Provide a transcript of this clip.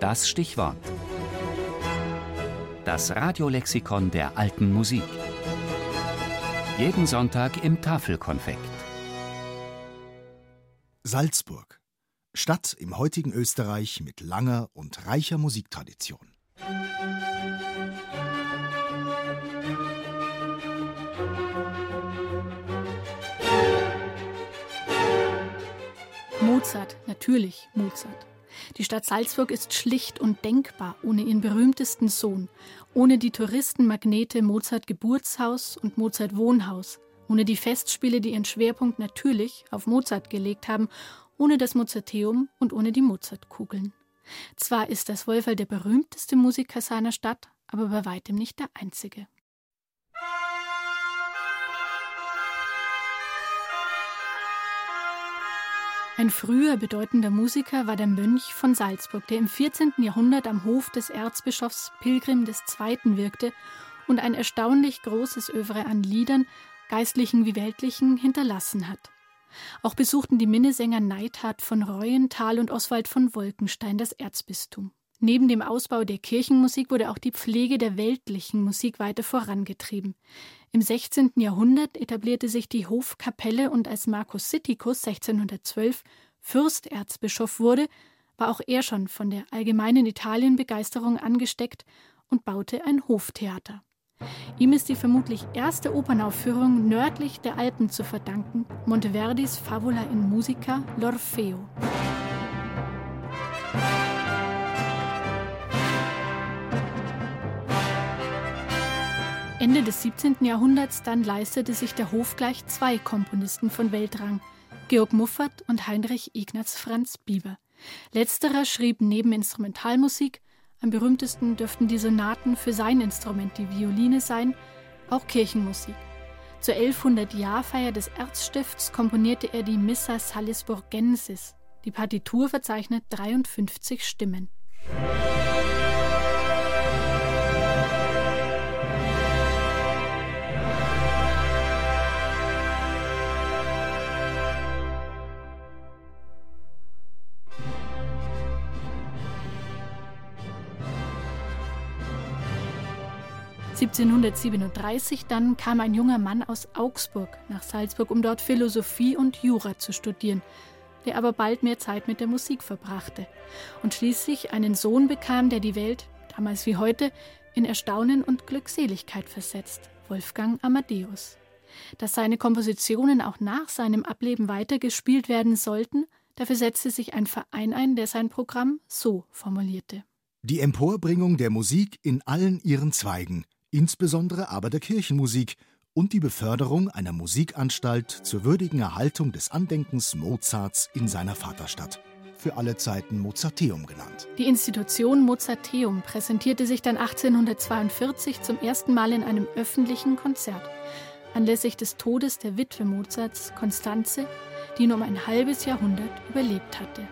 Das Stichwort. Das Radiolexikon der alten Musik. Jeden Sonntag im Tafelkonfekt. Salzburg. Stadt im heutigen Österreich mit langer und reicher Musiktradition. Mozart, natürlich Mozart. Die Stadt Salzburg ist schlicht und denkbar ohne ihren berühmtesten Sohn, ohne die Touristenmagnete Mozart Geburtshaus und Mozart Wohnhaus, ohne die Festspiele, die ihren Schwerpunkt natürlich auf Mozart gelegt haben, ohne das Mozarteum und ohne die Mozartkugeln. Zwar ist das Wolferl der berühmteste Musiker seiner Stadt, aber bei weitem nicht der einzige. Ein früher bedeutender Musiker war der Mönch von Salzburg, der im 14. Jahrhundert am Hof des Erzbischofs Pilgrim II. wirkte und ein erstaunlich großes Övre an Liedern, geistlichen wie weltlichen, hinterlassen hat. Auch besuchten die Minnesänger Neidhard von Reuenthal und Oswald von Wolkenstein das Erzbistum. Neben dem Ausbau der Kirchenmusik wurde auch die Pflege der weltlichen Musik weiter vorangetrieben. Im 16. Jahrhundert etablierte sich die Hofkapelle und als Marcus Sitticus 1612 Fürsterzbischof wurde, war auch er schon von der allgemeinen Italienbegeisterung angesteckt und baute ein Hoftheater. Ihm ist die vermutlich erste Opernaufführung nördlich der Alpen zu verdanken, Monteverdis Favola in Musica L'Orfeo. Ende des 17. Jahrhunderts dann leistete sich der Hof gleich zwei Komponisten von Weltrang, Georg Muffert und Heinrich Ignaz Franz Bieber. Letzterer schrieb neben Instrumentalmusik, am berühmtesten dürften die Sonaten für sein Instrument, die Violine, sein, auch Kirchenmusik. Zur 1100-Jahrfeier des Erzstifts komponierte er die Missa Salisburgensis. Die Partitur verzeichnet 53 Stimmen. 1737 dann kam ein junger Mann aus Augsburg nach Salzburg, um dort Philosophie und Jura zu studieren, der aber bald mehr Zeit mit der Musik verbrachte und schließlich einen Sohn bekam, der die Welt, damals wie heute, in Erstaunen und Glückseligkeit versetzt, Wolfgang Amadeus. Dass seine Kompositionen auch nach seinem Ableben weitergespielt werden sollten, dafür setzte sich ein Verein ein, der sein Programm so formulierte. Die Emporbringung der Musik in allen ihren Zweigen, insbesondere aber der Kirchenmusik und die Beförderung einer Musikanstalt zur würdigen Erhaltung des Andenkens Mozarts in seiner Vaterstadt, für alle Zeiten Mozarteum genannt. Die Institution Mozarteum präsentierte sich dann 1842 zum ersten Mal in einem öffentlichen Konzert. Anlässlich des Todes der Witwe Mozarts, Konstanze, die nur um ein halbes Jahrhundert überlebt hatte.